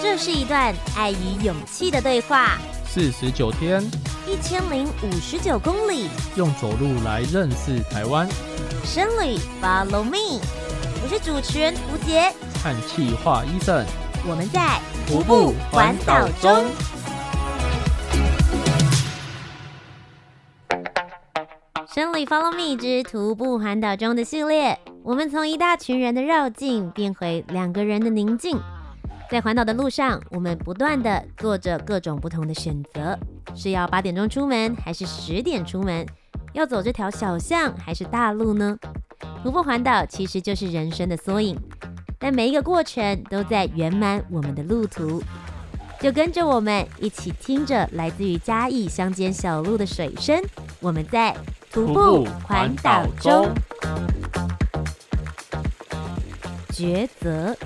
这是一段爱与勇气的对话。四十九天，一千零五十九公里，用走路来认识台湾。深旅，Follow me，我是主持人吴洁，和气化医生，我们在徒步环岛中。生旅，Follow me 之徒步环岛中的系列，我们从一大群人的绕境变回两个人的宁静。在环岛的路上，我们不断地做着各种不同的选择：是要八点钟出门，还是十点出门？要走这条小巷，还是大路呢？徒步环岛其实就是人生的缩影，但每一个过程都在圆满我们的路途。就跟着我们一起听着来自于嘉义乡间小路的水声，我们在徒步环岛中抉择。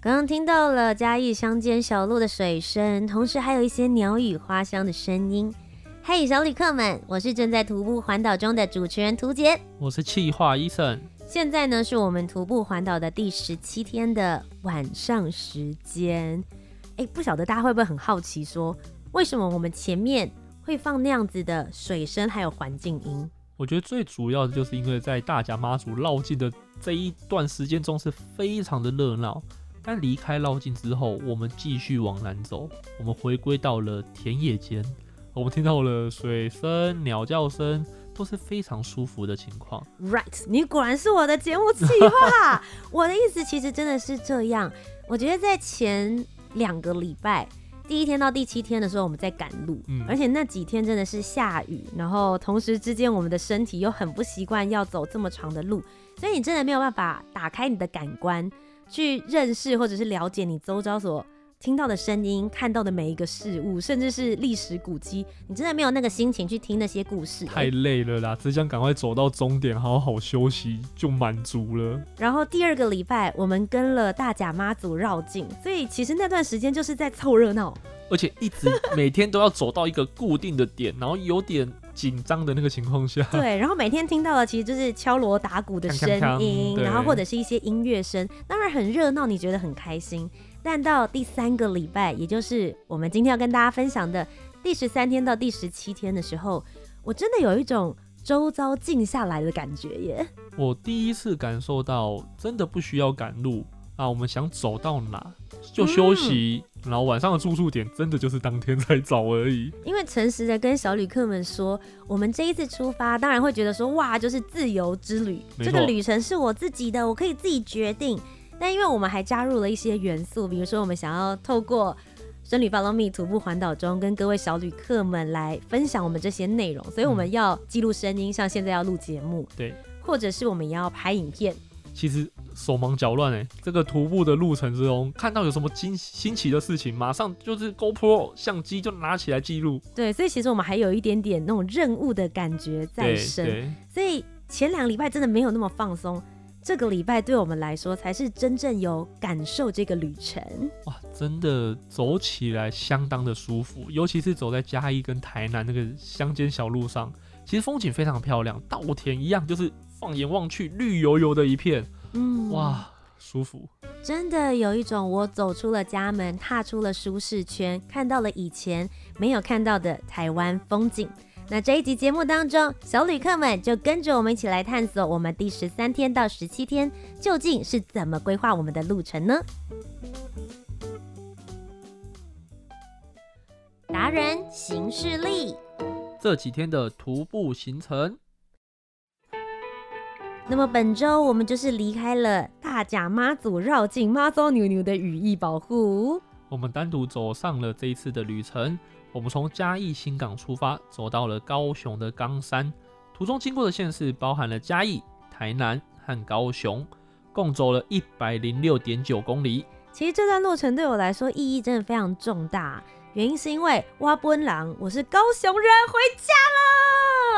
刚刚听到了嘉义乡间小路的水声，同时还有一些鸟语花香的声音。嘿，小旅客们，我是正在徒步环岛中的主持人涂杰，我是气化医生。现在呢，是我们徒步环岛的第十七天的晚上时间。哎，不晓得大家会不会很好奇说，说为什么我们前面会放那样子的水声还有环境音？我觉得最主要的就是因为在大甲妈祖绕境的这一段时间中是非常的热闹。但离开绕境之后，我们继续往南走，我们回归到了田野间，我们听到了水声、鸟叫声，都是非常舒服的情况。Right，你果然是我的节目企划。我的意思其实真的是这样。我觉得在前两个礼拜，第一天到第七天的时候，我们在赶路，嗯，而且那几天真的是下雨，然后同时之间我们的身体又很不习惯要走这么长的路，所以你真的没有办法打开你的感官。去认识或者是了解你周遭所听到的声音、看到的每一个事物，甚至是历史古迹，你真的没有那个心情去听那些故事，太累了啦！只想赶快走到终点，好好休息就满足了。然后第二个礼拜，我们跟了大甲妈祖绕境，所以其实那段时间就是在凑热闹，而且一直每天都要走到一个固定的点，然后有点。紧张的那个情况下，对，然后每天听到的其实就是敲锣打鼓的声音，然后或者是一些音乐声，当然很热闹，你觉得很开心。但到第三个礼拜，也就是我们今天要跟大家分享的第十三天到第十七天的时候，我真的有一种周遭静下来的感觉耶。我第一次感受到，真的不需要赶路。啊，我们想走到哪就休息，嗯，然后晚上的住宿点真的就是当天才找而已。因为诚实的跟小旅客们说，我们这一次出发，当然会觉得说，哇，就是自由之旅，这个旅程是我自己的，我可以自己决定。但因为我们还加入了一些元素，比如说我们想要透过生旅 Follow Me 徒步环岛中，跟各位小旅客们来分享我们这些内容，所以我们要记录声音，像现在要录节目，对，或者是我们也要拍影片。其实手忙脚乱哎，这个徒步的路程之中，看到有什么惊新奇的事情，马上就是 GoPro 相机就拿起来记录。对，所以其实我们还有一点点那种任务的感觉在身。所以前两个礼拜真的没有那么放松，这个礼拜对我们来说才是真正有感受这个旅程。哇，真的走起来相当的舒服，尤其是走在嘉义跟台南那个乡间小路上，其实风景非常漂亮，稻田一样就是。放眼望去，绿油油的一片，嗯，哇，舒服，真的有一种我走出了家门，踏出了舒适圈，看到了以前没有看到的台湾风景。那这一集节目当中，小旅客们就跟着我们一起来探索，我们第十三天到十七天究竟是怎么规划我们的路程呢？达人行事历，这几天的徒步行程。那么本周我们就是离开了大甲妈祖绕境妈祖牛牛的羽翼保护，我们单独走上了这一次的旅程。我们从嘉义新港出发，走到了高雄的冈山，途中经过的县市包含了嘉义、台南和高雄，共走了一百零六点九公里。其实这段路程对我来说意义真的非常重大，原因是因为挖奔狼我是高雄人，回家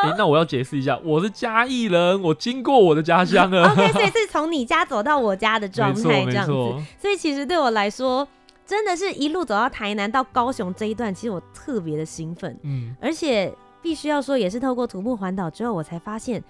了。欸、那我要解释一下，我是嘉义人，我经过我的家乡了。OK，所以是从你家走到我家的状态这样子。所以其实对我来说，真的是一路走到台南到高雄这一段，其实我特别的兴奋。嗯，而且必须要说，也是透过徒步环岛之后，我才发现。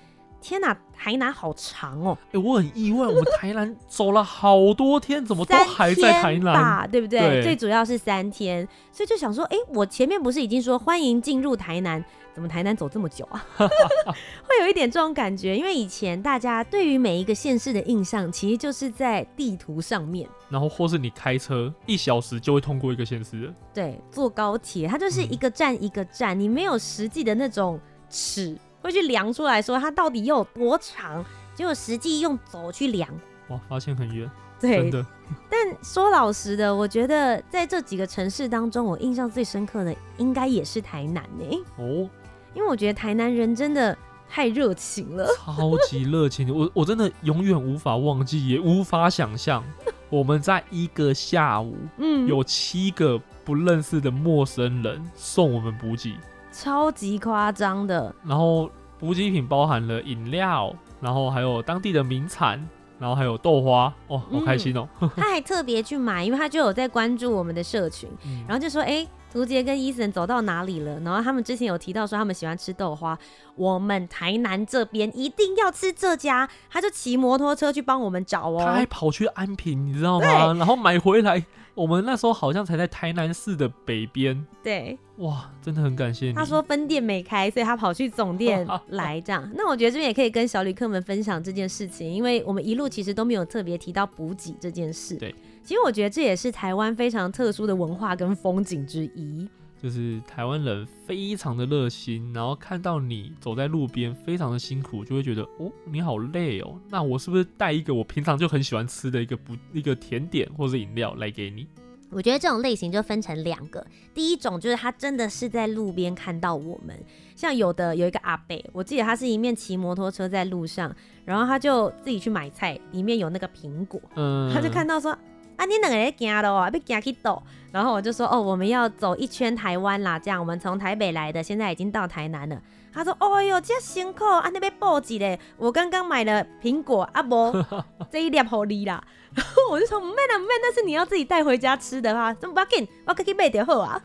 天呐，台南好长哦！哎、欸，我很意外，我们台南走了好多天，怎么都还在台南吧？对不对？对，最主要是三天，所以就想说，哎、欸，我前面不是已经说欢迎进入台南，怎么台南走这么久啊？会有一点这种感觉，因为以前大家对于每一个县市的印象，其实就是在地图上面，然后或是你开车一小时就会通过一个县市。对，坐高铁它就是一个站一个站，嗯、你没有实际的那种尺。会去量出来说它到底又有多长，结果实际用走去量，哇，发现很远。对，真的。但说老实的，我觉得在这几个城市当中，我印象最深刻的应该也是台南呢。哦，因为我觉得台南人真的太热情了，超级热情。我我真的永远无法忘记，也无法想象，我们在一个下午，嗯，有七个不认识的陌生人送我们补给。超级夸张的，然后补给品包含了饮料，然后还有当地的名产，然后还有豆花，哦，好开心哦！嗯、他还特别去买，因为他就有在关注我们的社群，嗯、然后就说：“哎，屠洁跟伊森走到哪里了？”然后他们之前有提到说他们喜欢吃豆花，我们台南这边一定要吃这家，他就骑摩托车去帮我们找哦，他还跑去安平，你知道吗？然后买回来。我们那时候好像才在台南市的北边。对，哇，真的很感谢你。他说分店没开，所以他跑去总店 来这样。那我觉得这边也可以跟小旅客们分享这件事情，因为我们一路其实都没有特别提到补给这件事。对，其实我觉得这也是台湾非常特殊的文化跟风景之一。就是台湾人非常的热心，然后看到你走在路边非常的辛苦，就会觉得哦，你好累哦，那我是不是带一个我平常就很喜欢吃的一个不一个甜点或者饮料来给你？我觉得这种类型就分成两个，第一种就是他真的是在路边看到我们，像有的有一个阿伯，我记得他是一面骑摩托车在路上，然后他就自己去买菜，里面有那个苹果，嗯，他就看到说。啊，你两个人行路啊，被行去倒，然后我就说哦，我们要走一圈台湾啦，这样我们从台北来的，现在已经到台南了。他说，哦哟，这辛苦，啊那边报纸嘞，我刚刚买了苹果，啊不，这一粒好利啦。然 后我就说，没啦没，但是你要自己带回家吃的话，怎么不要紧，我可以卖点好啊。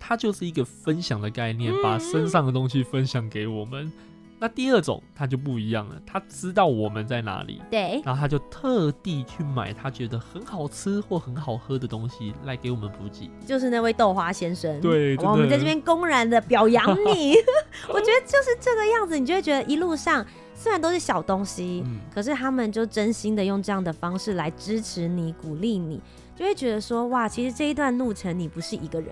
它就是一个分享的概念，把身上的东西分享给我们。嗯那第二种他就不一样了，他知道我们在哪里，对，然后他就特地去买他觉得很好吃或很好喝的东西来给我们补给，就是那位豆花先生。对，我们在这边公然的表扬你，我觉得就是这个样子，你就会觉得一路上虽然都是小东西，嗯、可是他们就真心的用这样的方式来支持你、鼓励你，就会觉得说哇，其实这一段路程你不是一个人，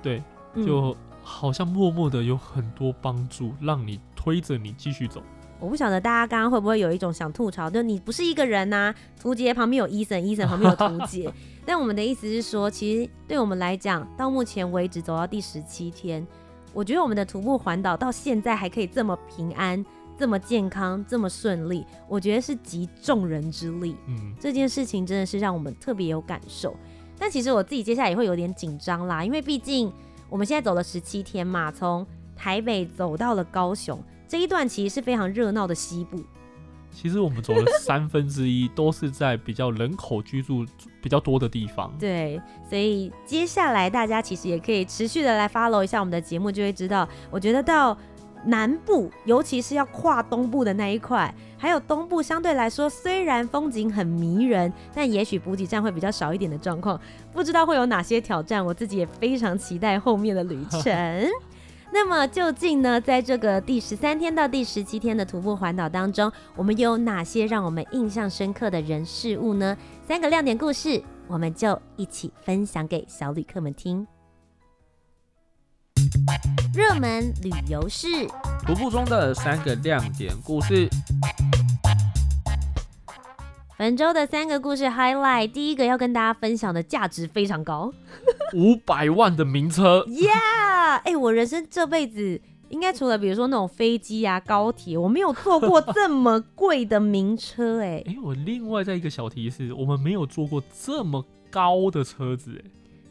对，就好像默默的有很多帮助，让你。推着你继续走，我不晓得大家刚刚会不会有一种想吐槽，就你不是一个人呐、啊，屠洁旁边有伊森，伊森旁边有图杰。但我们的意思是说，其实对我们来讲，到目前为止走到第十七天，我觉得我们的徒步环岛到现在还可以这么平安、这么健康、这么顺利，我觉得是集众人之力。嗯，这件事情真的是让我们特别有感受。但其实我自己接下来也会有点紧张啦，因为毕竟我们现在走了十七天嘛，从台北走到了高雄，这一段其实是非常热闹的西部。其实我们走了三分之一都是在比较人口居住比较多的地方。对，所以接下来大家其实也可以持续的来 follow 一下我们的节目，就会知道，我觉得到南部，尤其是要跨东部的那一块，还有东部相对来说虽然风景很迷人，但也许补给站会比较少一点的状况，不知道会有哪些挑战，我自己也非常期待后面的旅程。那么究竟呢，在这个第十三天到第十七天的徒步环岛当中，我们有哪些让我们印象深刻的人事物呢？三个亮点故事，我们就一起分享给小旅客们听。热门旅游事，徒步中的三个亮点故事。本周的三个故事 highlight，第一个要跟大家分享的价值非常高，五百万的名车，Yeah！哎、欸，我人生这辈子应该除了比如说那种飞机啊、高铁，我没有坐过这么贵的名车、欸，哎，哎，我另外再一个小提示，我们没有坐过这么高的车子、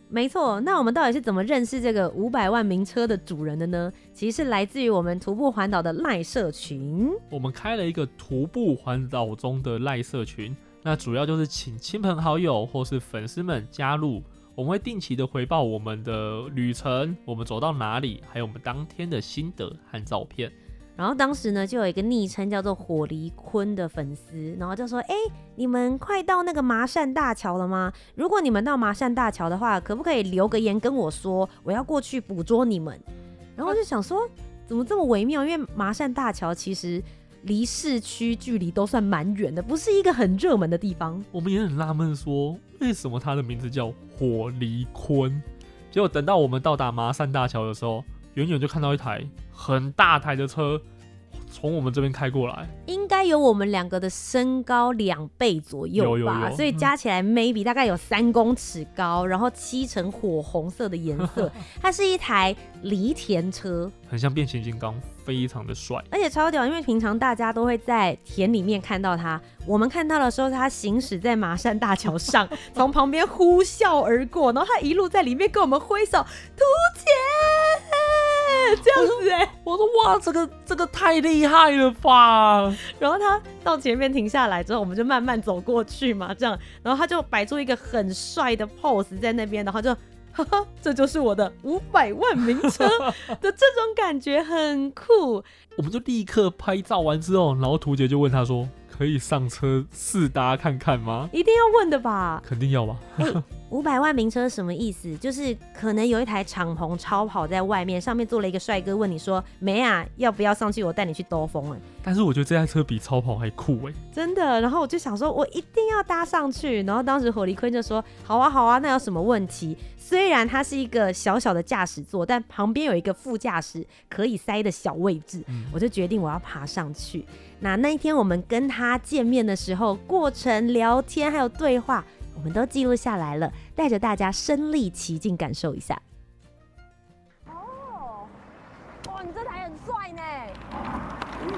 没错。那我们到底是怎么认识这个五百万名车的主人的呢？其实是来自于我们徒步环岛的赖社群，我们开了一个徒步环岛中的赖社群。那主要就是请亲朋好友或是粉丝们加入，我们会定期的回报我们的旅程，我们走到哪里，还有我们当天的心得和照片。然后当时呢，就有一个昵称叫做火离坤的粉丝，然后就说：“哎，你们快到那个麻善大桥了吗？如果你们到麻善大桥的话，可不可以留个言跟我说，我要过去捕捉你们？”然后我就想说，怎么这么微妙？因为麻善大桥其实离市区距离都算蛮远的，不是一个很热门的地方。我们也很纳闷，说为什么它的名字叫火离坤？结果等到我们到达麻善大桥的时候。远远就看到一台很大台的车从我们这边开过来，应该有我们两个的身高两倍左右吧，有有有，所以加起来 maybe 大概有三公尺高，然后漆成火红色的颜色，它是一台犁田车，很像变形金刚，非常的帅，而且超屌，因为平常大家都会在田里面看到它，我们看到的时候，它行驶在马山大桥上，从旁边呼啸而过，然后它一路在里面跟我们挥手，图钱。这样子哎、欸，我说哇，这个这个太厉害了吧！然后他到前面停下来之后，我们就慢慢走过去嘛，这样，然后他就摆出一个很帅的 pose 在那边，然后就，哈哈，这就是我的五百万名车 的这种感觉很酷。我们就立刻拍照完之后，然后图杰就问他说：“可以上车试搭看看吗？”一定要问的吧？肯定要吧。五百万名车什么意思？就是可能有一台敞篷超跑在外面，上面坐了一个帅哥，问你说：“没啊，要不要上去？我带你去兜风。”哎，但是我觉得这台车比超跑还酷哎，真的。然后我就想说，我一定要搭上去。然后当时火力坤就说：“好啊，好啊，那有什么问题？虽然它是一个小小的驾驶座，但旁边有一个副驾驶可以塞的小位置。嗯”我就决定我要爬上去。那那一天我们跟他见面的时候，过程聊天还有对话。我们都记录下来了，带着大家身历其境感受一下。哦，哇，你这台很帅呢！五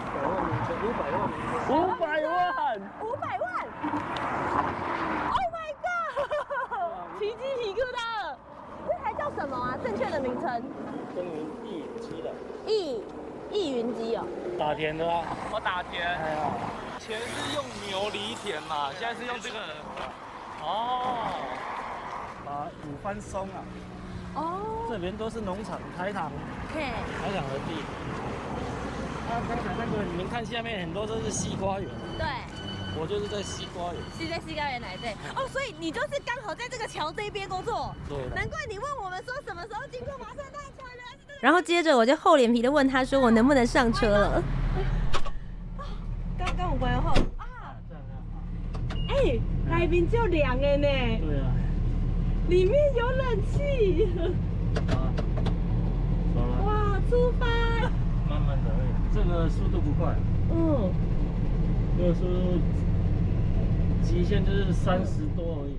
百万五百万五百万，五百万！Oh my god！奇迹皮疙瘩了。这台叫什么啊？正确的名称？耕耘易云机的。易易云机哦。打田的啊。我打田。哎呀，以前是用牛犁田嘛，现在是用这个。哦，把五番松啊，哦，这边都是农场台糖，对，台糖的地。啊，刚才那个你们看下面很多都是西瓜园，对，我就是在西瓜园，是在西瓜园来对，哦，所以你就是刚好在这个桥这一边工作，对，难怪你问我们说什么时候经过麻善大桥呢？然后接着我就厚脸皮的问他说我能不能上车？了？刚刚我关后。哎，海边就凉的呢。对啊，里面有冷气。啊，哇，出发。慢慢的，这个速度不快。嗯。这个速度极限就是三十多而已。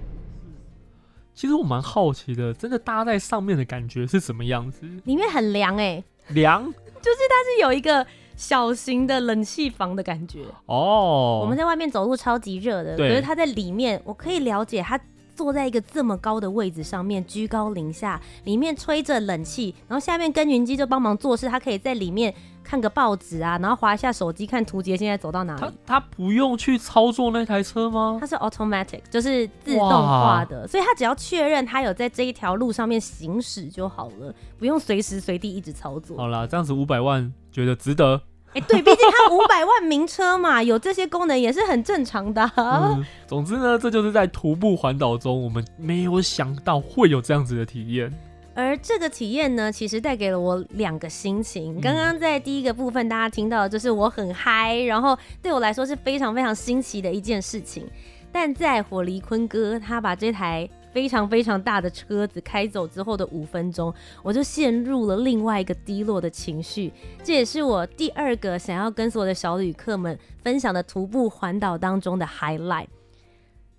其实我蛮好奇的，真的搭在上面的感觉是什么样子？里面很凉哎。凉？就是它是有一个。小型的冷气房的感觉哦，oh, 我们在外面走路超级热的，可是他在里面，我可以了解他坐在一个这么高的位置上面，居高临下，里面吹着冷气，然后下面耕耘机就帮忙做事，他可以在里面看个报纸啊，然后划一下手机看图杰现在走到哪里。他他不用去操作那台车吗？它是 automatic，就是自动化的，所以他只要确认他有在这一条路上面行驶就好了，不用随时随地一直操作。好啦，这样子五百万。觉得值得，哎、欸，对，毕竟它五百万名车嘛，有这些功能也是很正常的、啊嗯。总之呢，这就是在徒步环岛中，我们没有想到会有这样子的体验。而这个体验呢，其实带给了我两个心情。刚刚在第一个部分，大家听到的就是我很嗨，然后对我来说是非常非常新奇的一件事情。但在火离坤哥他把这台。非常非常大的车子开走之后的五分钟，我就陷入了另外一个低落的情绪。这也是我第二个想要跟所有的小旅客们分享的徒步环岛当中的 highlight。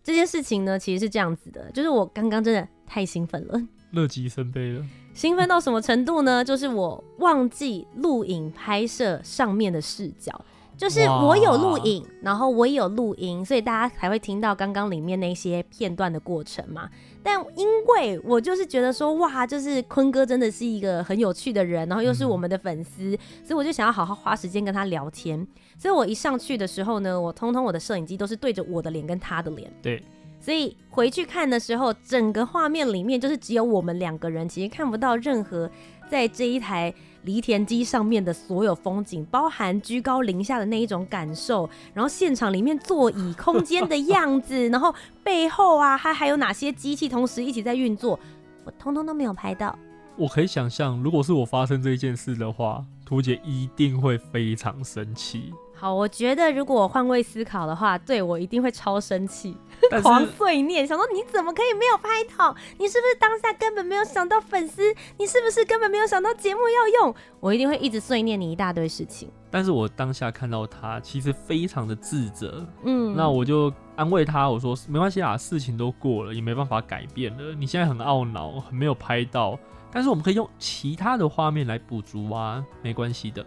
这件事情呢，其实是这样子的，就是我刚刚真的太兴奋了，乐极生悲了。兴奋到什么程度呢？就是我忘记录影拍摄上面的视角。就是我有录影，然后我也有录音，所以大家才会听到刚刚里面那些片段的过程嘛。但因为我就是觉得说，哇，就是坤哥真的是一个很有趣的人，然后又是我们的粉丝，所以我就想要好好花时间跟他聊天。所以我一上去的时候呢，我通通我的摄影机都是对着我的脸跟他的脸。对。所以回去看的时候，整个画面里面就是只有我们两个人，其实看不到任何在这一台犁田机上面的所有风景，包含居高临下的那一种感受，然后现场里面座椅空间的样子，然后背后啊，还还有哪些机器同时一起在运作，我通通都没有拍到。我可以想象，如果是我发生这件事的话，图姐一定会非常生气。好，我觉得如果我换位思考的话，对，我一定会超生气，狂碎念，想说你怎么可以没有拍到？你是不是当下根本没有想到粉丝？你是不是根本没有想到节目要用？我一定会一直碎念你一大堆事情。但是我当下看到他，其实非常的自责，嗯，那我就安慰他，我说没关系啊，事情都过了，也没办法改变了。你现在很懊恼，很没有拍到，但是我们可以用其他的画面来补足啊，没关系的。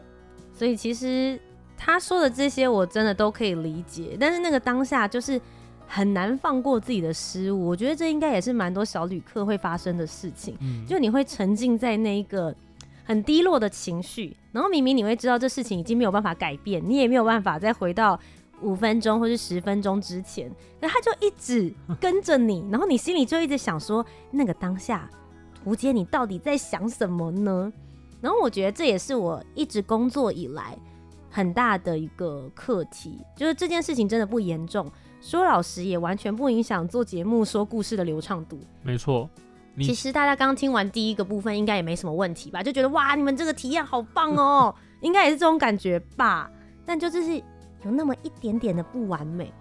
所以其实。他说的这些我真的都可以理解，但是那个当下就是很难放过自己的失误。我觉得这应该也是蛮多小旅客会发生的事情，嗯，就你会沉浸在那一个很低落的情绪，然后明明你会知道这事情已经没有办法改变，你也没有办法再回到五分钟或是十分钟之前，那他就一直 跟着你，然后你心里就一直想说，那个当下胡姐你到底在想什么呢？然后我觉得这也是我一直工作以来。很大的一个课题，就是这件事情真的不严重，说老实也完全不影响做节目说故事的流畅度。没错，其实大家刚听完第一个部分，应该也没什么问题吧？就觉得哇，你们这个体验好棒哦，应该也是这种感觉吧？但就就是有那么一点点的不完美。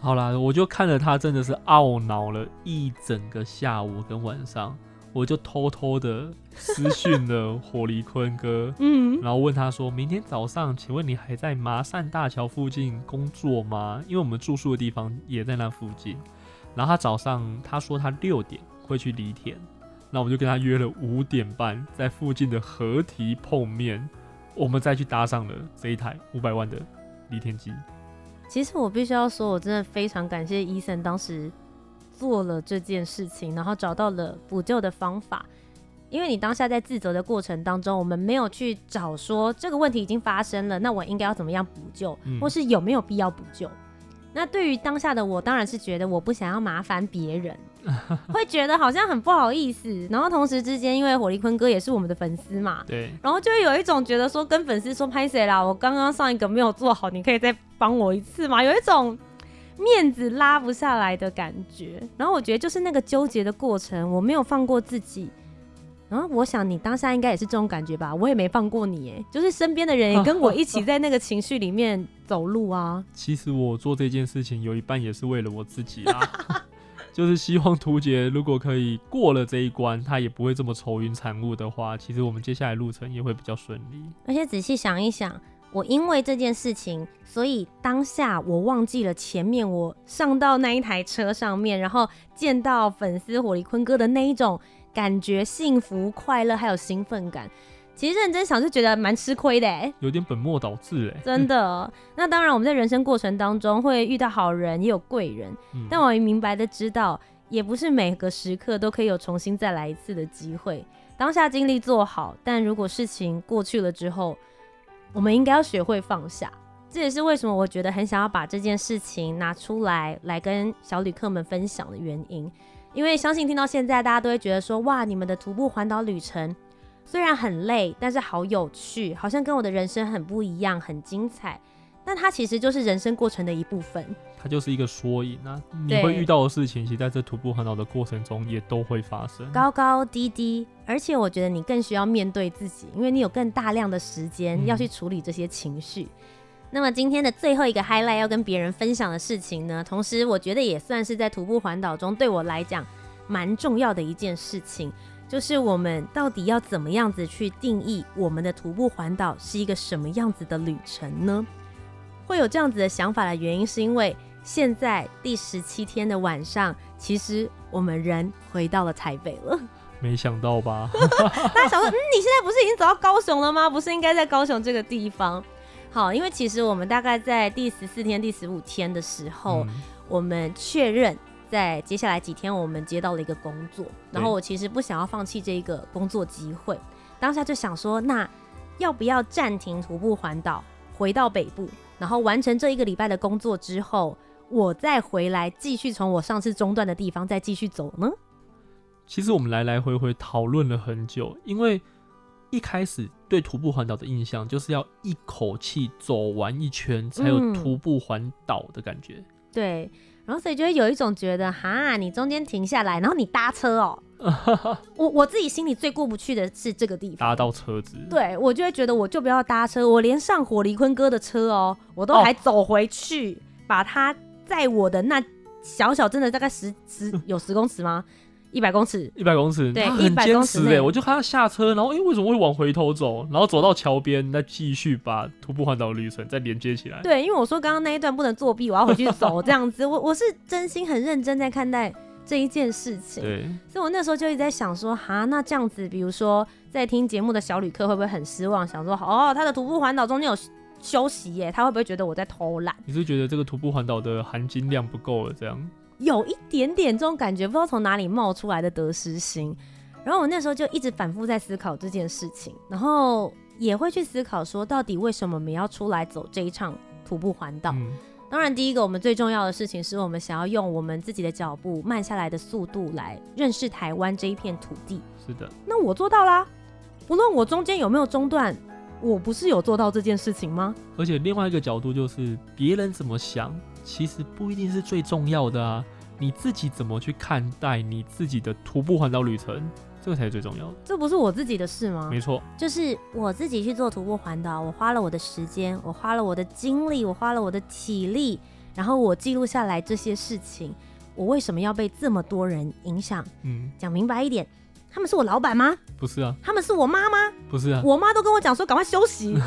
好啦，我就看着他真的是懊恼了一整个下午跟晚上。我就偷偷的私讯了火离坤哥，嗯，然后问他说：“明天早上，请问你还在麻善大桥附近工作吗？因为我们住宿的地方也在那附近。”然后他早上他说他六点会去犁田，那我们就跟他约了五点半在附近的河堤碰面，我们再去搭上了这一台五百万的犁田机。其实我必须要说，我真的非常感谢伊森当时。做了这件事情，然后找到了补救的方法。因为你当下在自责的过程当中，我们没有去找说这个问题已经发生了，那我应该要怎么样补救，或是有没有必要补救？嗯。那对于当下的我，当然是觉得我不想要麻烦别人，会觉得好像很不好意思。然后同时之间，因为火力坤哥也是我们的粉丝嘛，对，然后就有一种觉得说跟粉丝说拍谁啦，我刚刚上一个没有做好，你可以再帮我一次吗？有一种。面子拉不下来的感觉，然后我觉得就是那个纠结的过程，我没有放过自己。然后我想你当下应该也是这种感觉吧，我也没放过你，哎，就是身边的人也跟我一起 在那个情绪里面走路啊。其实我做这件事情有一半也是为了我自己啊，就是希望图杰如果可以过了这一关，他也不会这么愁云惨雾的话，其实我们接下来路程也会比较顺利。而且仔细想一想。我因为这件事情，所以当下我忘记了前面我上到那一台车上面，然后见到粉丝火力坤哥的那一种感觉，幸福、快乐还有兴奋感。其实认真想是觉得蛮吃亏的，哎，有点本末倒置，哎，真的。那当然，我们在人生过程当中会遇到好人，也有贵人，嗯，但我也明白的知道，也不是每个时刻都可以有重新再来一次的机会。当下尽力做好，但如果事情过去了之后。我们应该要学会放下，这也是为什么我觉得很想要把这件事情拿出来，来跟小旅客们分享的原因。因为相信听到现在，大家都会觉得说，哇，你们的徒步环岛旅程虽然很累，但是好有趣，好像跟我的人生很不一样，很精彩。但它其实就是人生过程的一部分，它就是一个缩影啊。你会遇到的事情，其实在这徒步环岛的过程中也都会发生，高高低低。而且我觉得你更需要面对自己，因为你有更大量的时间要去处理这些情绪。嗯。那么今天的最后一个 highlight 要跟别人分享的事情呢，同时我觉得也算是在徒步环岛中对我来讲蛮重要的一件事情，就是我们到底要怎么样子去定义我们的徒步环岛是一个什么样子的旅程呢？会有这样子的想法的原因，是因为现在第十七天的晚上，其实我们人回到了台北了。没想到吧？大家想说，嗯，你现在不是已经走到高雄了吗？不是应该在高雄这个地方？好，因为其实我们大概在第十四天、第十五天的时候，嗯、我们确认在接下来几天，我们接到了一个工作，然后我其实不想要放弃这一个工作机会，当下就想说，那要不要暂停徒步环岛，回到北部？然后完成这一个礼拜的工作之后，我再回来继续从我上次中断的地方再继续走呢？其实我们来来回回讨论了很久，因为一开始对徒步环岛的印象就是要一口气走完一圈才有徒步环岛的感觉。嗯，对，然后所以就会有一种觉得，哈，你中间停下来，然后你搭车哦。我我自己心里最过不去的是这个地方，搭到车子，对，我就会觉得我就不要搭车，我连上火离坤哥的车哦，我都还走回去，哦、把他在我的那小小真的大概十十有十公尺吗？一百公尺，一百公尺，对，一百公尺哎，我就看他下车，然后哎、欸，为什么会往回头走？然后走到桥边，再继续把徒步环岛旅程再连接起来。对，因为我说刚刚那一段不能作弊，我要回去走这样子，我我是真心很认真在看待。这一件事情，对，所以我那时候就一直在想说，哈，那这样子，比如说在听节目的小旅客会不会很失望？想说，哦，他的徒步环岛中间有休息耶，他会不会觉得我在偷懒？你是觉得这个徒步环岛的含金量不够了？这样有一点点这种感觉，不知道从哪里冒出来的得失心。然后我那时候就一直反复在思考这件事情，然后也会去思考说，到底为什么我们要出来走这一场徒步环岛？嗯当然，第一个我们最重要的事情是我们想要用我们自己的脚步慢下来的速度来认识台湾这一片土地。是的，那我做到啦。不论我中间有没有中断，我不是有做到这件事情吗？而且另外一个角度就是，别人怎么想，其实不一定是最重要的啊。你自己怎么去看待你自己的徒步环岛旅程？这个才是最重要的，这不是我自己的事吗？没错，就是我自己去做徒步环岛，我花了我的时间，我花了我的精力，我花了我的体力，然后我记录下来这些事情，我为什么要被这么多人影响？嗯，讲明白一点，他们是我老板吗？不是啊，他们是我妈吗？不是啊，我妈都跟我讲说赶快休息。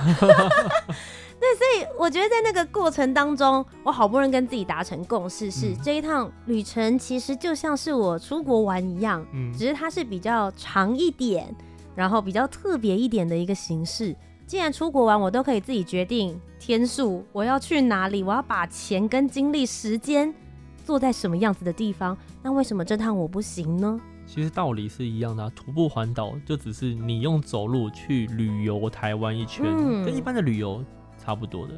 对，所以我觉得在那个过程当中，我好不容易跟自己达成共识，是、嗯、这一趟旅程其实就像是我出国玩一样，嗯，只是它是比较长一点，然后比较特别一点的一个形式。既然出国玩，我都可以自己决定天数，我要去哪里，我要把钱跟精力、时间做在什么样子的地方，那为什么这趟我不行呢？其实道理是一样的、啊，徒步环岛就只是你用走路去旅游台湾一圈，嗯、跟一般的旅游。差不多的，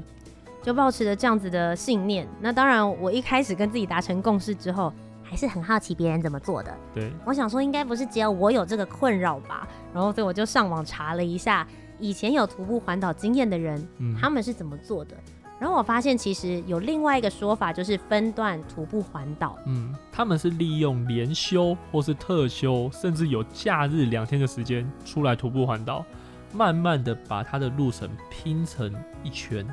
就抱持着这样子的信念。那当然，我一开始跟自己达成共识之后，还是很好奇别人怎么做的。对，我想说，应该不是只有我有这个困扰吧？然后，所以我就上网查了一下，以前有徒步环岛经验的人，嗯，他们是怎么做的。然后我发现，其实有另外一个说法，就是分段徒步环岛。嗯，他们是利用连休或是特休，甚至有假日两天的时间出来徒步环岛。慢慢的把他的路程拼成一圈。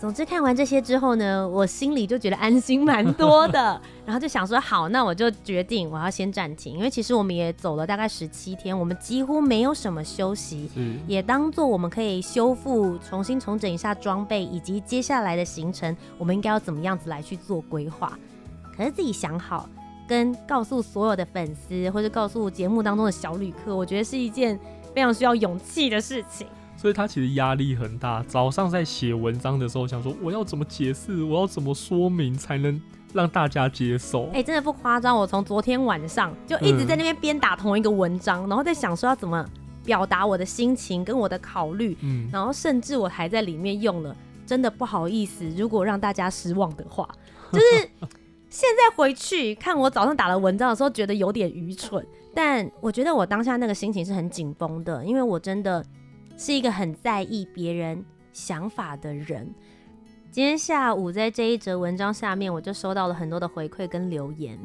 总之看完这些之后呢，我心里就觉得安心蛮多的，然后就想说好，那我就决定我要先暂停，因为其实我们也走了大概十七天，我们几乎没有什么休息，也当做我们可以修复、重新重整一下装备，以及接下来的行程，我们应该要怎么样子来去做规划。可是自己想好，跟告诉所有的粉丝，或者告诉节目当中的小旅客，我觉得是一件。非常需要勇气的事情，所以他其实压力很大。早上在写文章的时候，想说我要怎么解释，我要怎么说明才能让大家接受？哎、欸，真的不夸张，我从昨天晚上就一直在那边边打同一个文章，嗯、然后在想说要怎么表达我的心情跟我的考虑，嗯，然后甚至我还在里面用了，真的不好意思，如果让大家失望的话，就是 现在回去看我早上打了文章的时候，觉得有点愚蠢。但我觉得我当下那个心情是很紧绷的，因为我真的是一个很在意别人想法的人。今天下午在这一则文章下面，我就收到了很多的回馈跟留言，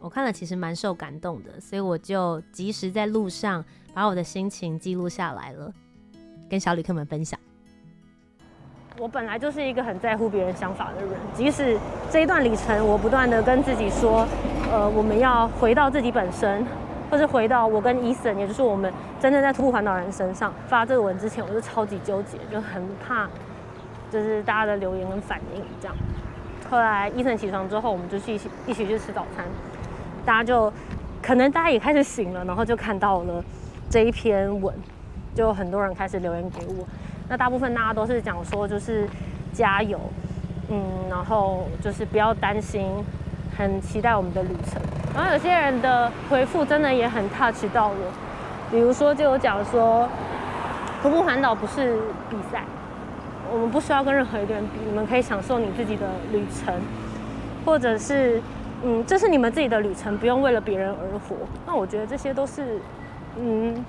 我看了其实蛮受感动的，所以我就及时在路上把我的心情记录下来了，跟小旅客们分享。我本来就是一个很在乎别人想法的人，即使这一段旅程，我不断的跟自己说，呃，我们要回到自己本身。或是回到我跟 Eason，也就是我们真正在徒步环岛人身上发这个文之前，我就超级纠结，就很怕，就是大家的留言跟反应这样。后来 Eason 起床之后，我们就去一起一起去吃早餐，大家就可能大家也开始醒了，然后就看到了这一篇文，就很多人开始留言给我。那大部分大家都是讲说就是加油，嗯，然后就是不要担心。很期待我们的旅程，然后有些人的回复真的也很 touch 到我，比如说就有讲说，徒步环岛不是比赛，我们不需要跟任何一个人比，你们可以享受你自己的旅程。或者是嗯，这是你们自己的旅程，不用为了别人而活。那我觉得这些都是嗯，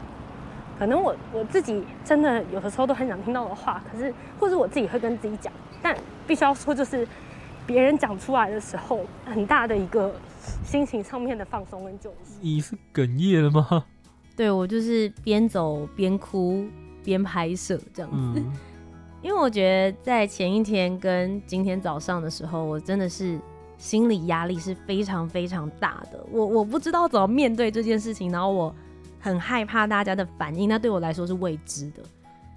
可能我我自己真的有的时候都很想听到的话，可是或者我自己会跟自己讲，但必须要说就是。别人讲出来的时候，很大的一个心情上面的放松跟救赎。你是哽咽了吗？对，我就是边走边哭边拍摄这样子，嗯、因为我觉得在前一天跟今天早上的时候，我真的是心理压力是非常非常大的。我我不知道怎么面对这件事情，然后我很害怕大家的反应，那对我来说是未知的。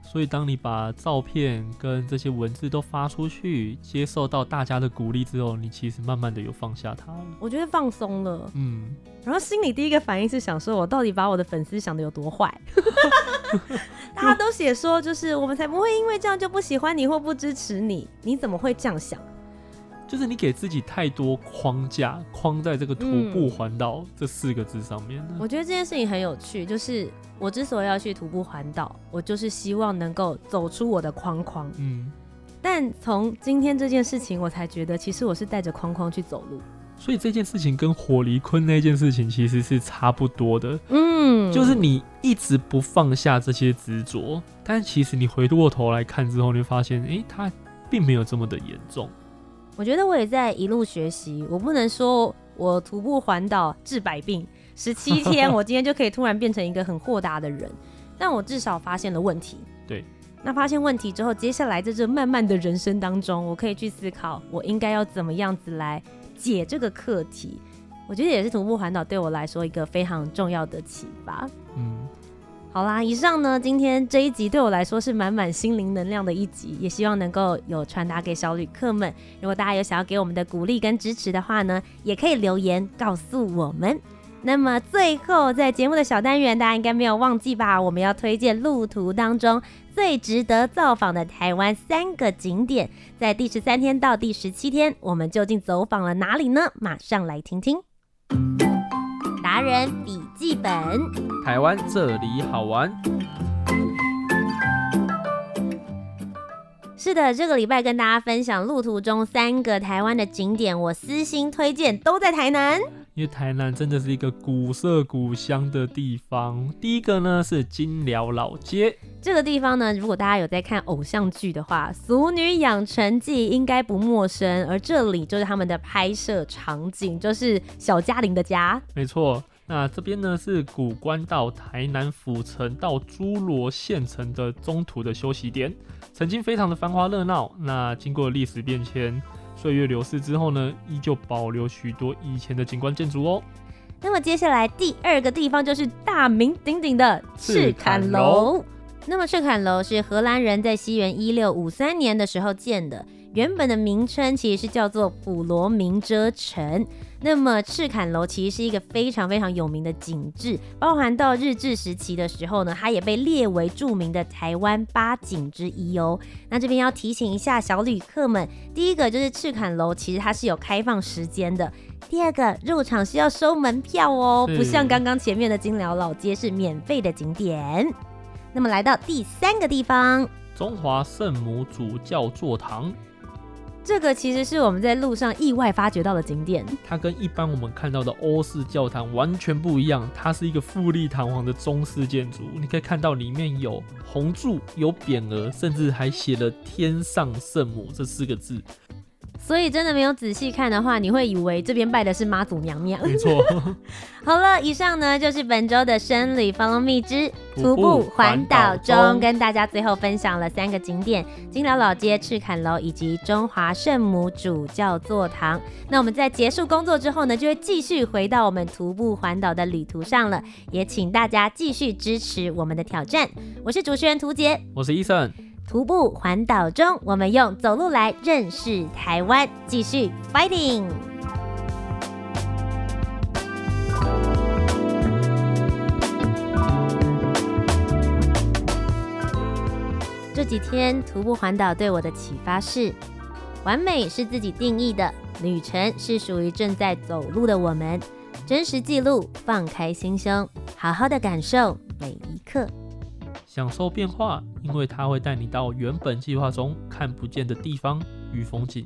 所以，当你把照片跟这些文字都发出去，接受到大家的鼓励之后，你其实慢慢的有放下它了。我觉得放松了，嗯。然后心里第一个反应是想说，我到底把我的粉丝想的有多坏？大家都写说，就是我们才不会因为这样就不喜欢你或不支持你，你怎么会这样想？就是你给自己太多框架，框在这个徒步环岛、嗯、这四个字上面。我觉得这件事情很有趣，就是我之所以要去徒步环岛，我就是希望能够走出我的框框。嗯，但从今天这件事情，我才觉得其实我是带着框框去走路。所以这件事情跟火离坤那件事情其实是差不多的。嗯，就是你一直不放下这些执着，但其实你回过头来看之后，你会发现，诶、欸，它并没有这么的严重。我觉得我也在一路学习，我不能说我徒步环岛治百病，十七天我今天就可以突然变成一个很豁达的人，但我至少发现了问题。对，那发现问题之后，接下来在这漫漫的人生当中，我可以去思考我应该要怎么样子来解这个课题。我觉得也是徒步环岛对我来说一个非常重要的启发。嗯。好啦，以上呢，今天这一集对我来说是满满心灵能量的一集，也希望能够有传达给小旅客们。如果大家有想要给我们的鼓励跟支持的话呢，也可以留言告诉我们。那么最后，在节目的小单元，大家应该没有忘记吧？我们要推荐路途当中最值得造访的台湾三个景点，在第十三天到第十七天，我们究竟走访了哪里呢？马上来听听。达人笔记本，台湾这里好玩。是的，这个礼拜跟大家分享路途中三个台湾的景点，我私心推荐都在台南。因为台南真的是一个古色古香的地方。第一个呢是金寮老街，这个地方呢，如果大家有在看偶像剧的话，《俗女养成记》应该不陌生。而这里就是他们的拍摄场景，就是小嘉玲的家。没错。那这边呢是古关到台南府城到诸罗县城的中途的休息点，曾经非常的繁华热闹。那经过历史变迁、岁月流逝之后呢，依旧保留许多以前的景观建筑哦。那么接下来第二个地方就是大名鼎鼎的赤坎楼。那么赤坎楼是荷兰人在西元一六五三年的时候建的，原本的名称其实是叫做普罗明遮城。那么赤坎楼其实是一个非常非常有名的景致，包含到日治时期的时候呢，它也被列为著名的台湾八景之一哦。那这边要提醒一下小旅客们，第一个就是赤坎楼其实它是有开放时间的，第二个入场是要收门票哦，不像刚刚前面的金寮老街是免费的景点。那么来到第三个地方，中华圣母主教座堂。这个其实是我们在路上意外发掘到的景点，它跟一般我们看到的欧式教堂完全不一样，它是一个富丽堂皇的中式建筑。你可以看到里面有红柱、有匾额，甚至还写了“天上圣母”这四个字。所以真的没有仔细看的话，你会以为这边拜的是妈祖娘娘。没错。好了，以上呢就是本周的生旅 Follow Me 之徒步环岛中，跟大家最后分享了三个景点：金寮老街、赤坎楼以及中华圣母主教座堂。那我们在结束工作之后呢，就会继续回到我们徒步环岛的旅途上了。也请大家继续支持我们的挑战。我是主持人涂杰，我是 Eason。徒步环岛中，我们用走路来认识台湾，继续 fighting。这几天徒步环岛对我的启发是：完美是自己定义的，旅程是属于正在走路的我们。真实记录，放开心胸，好好的感受每一刻。享受变化，因为它会带你到原本计划中看不见的地方与风景。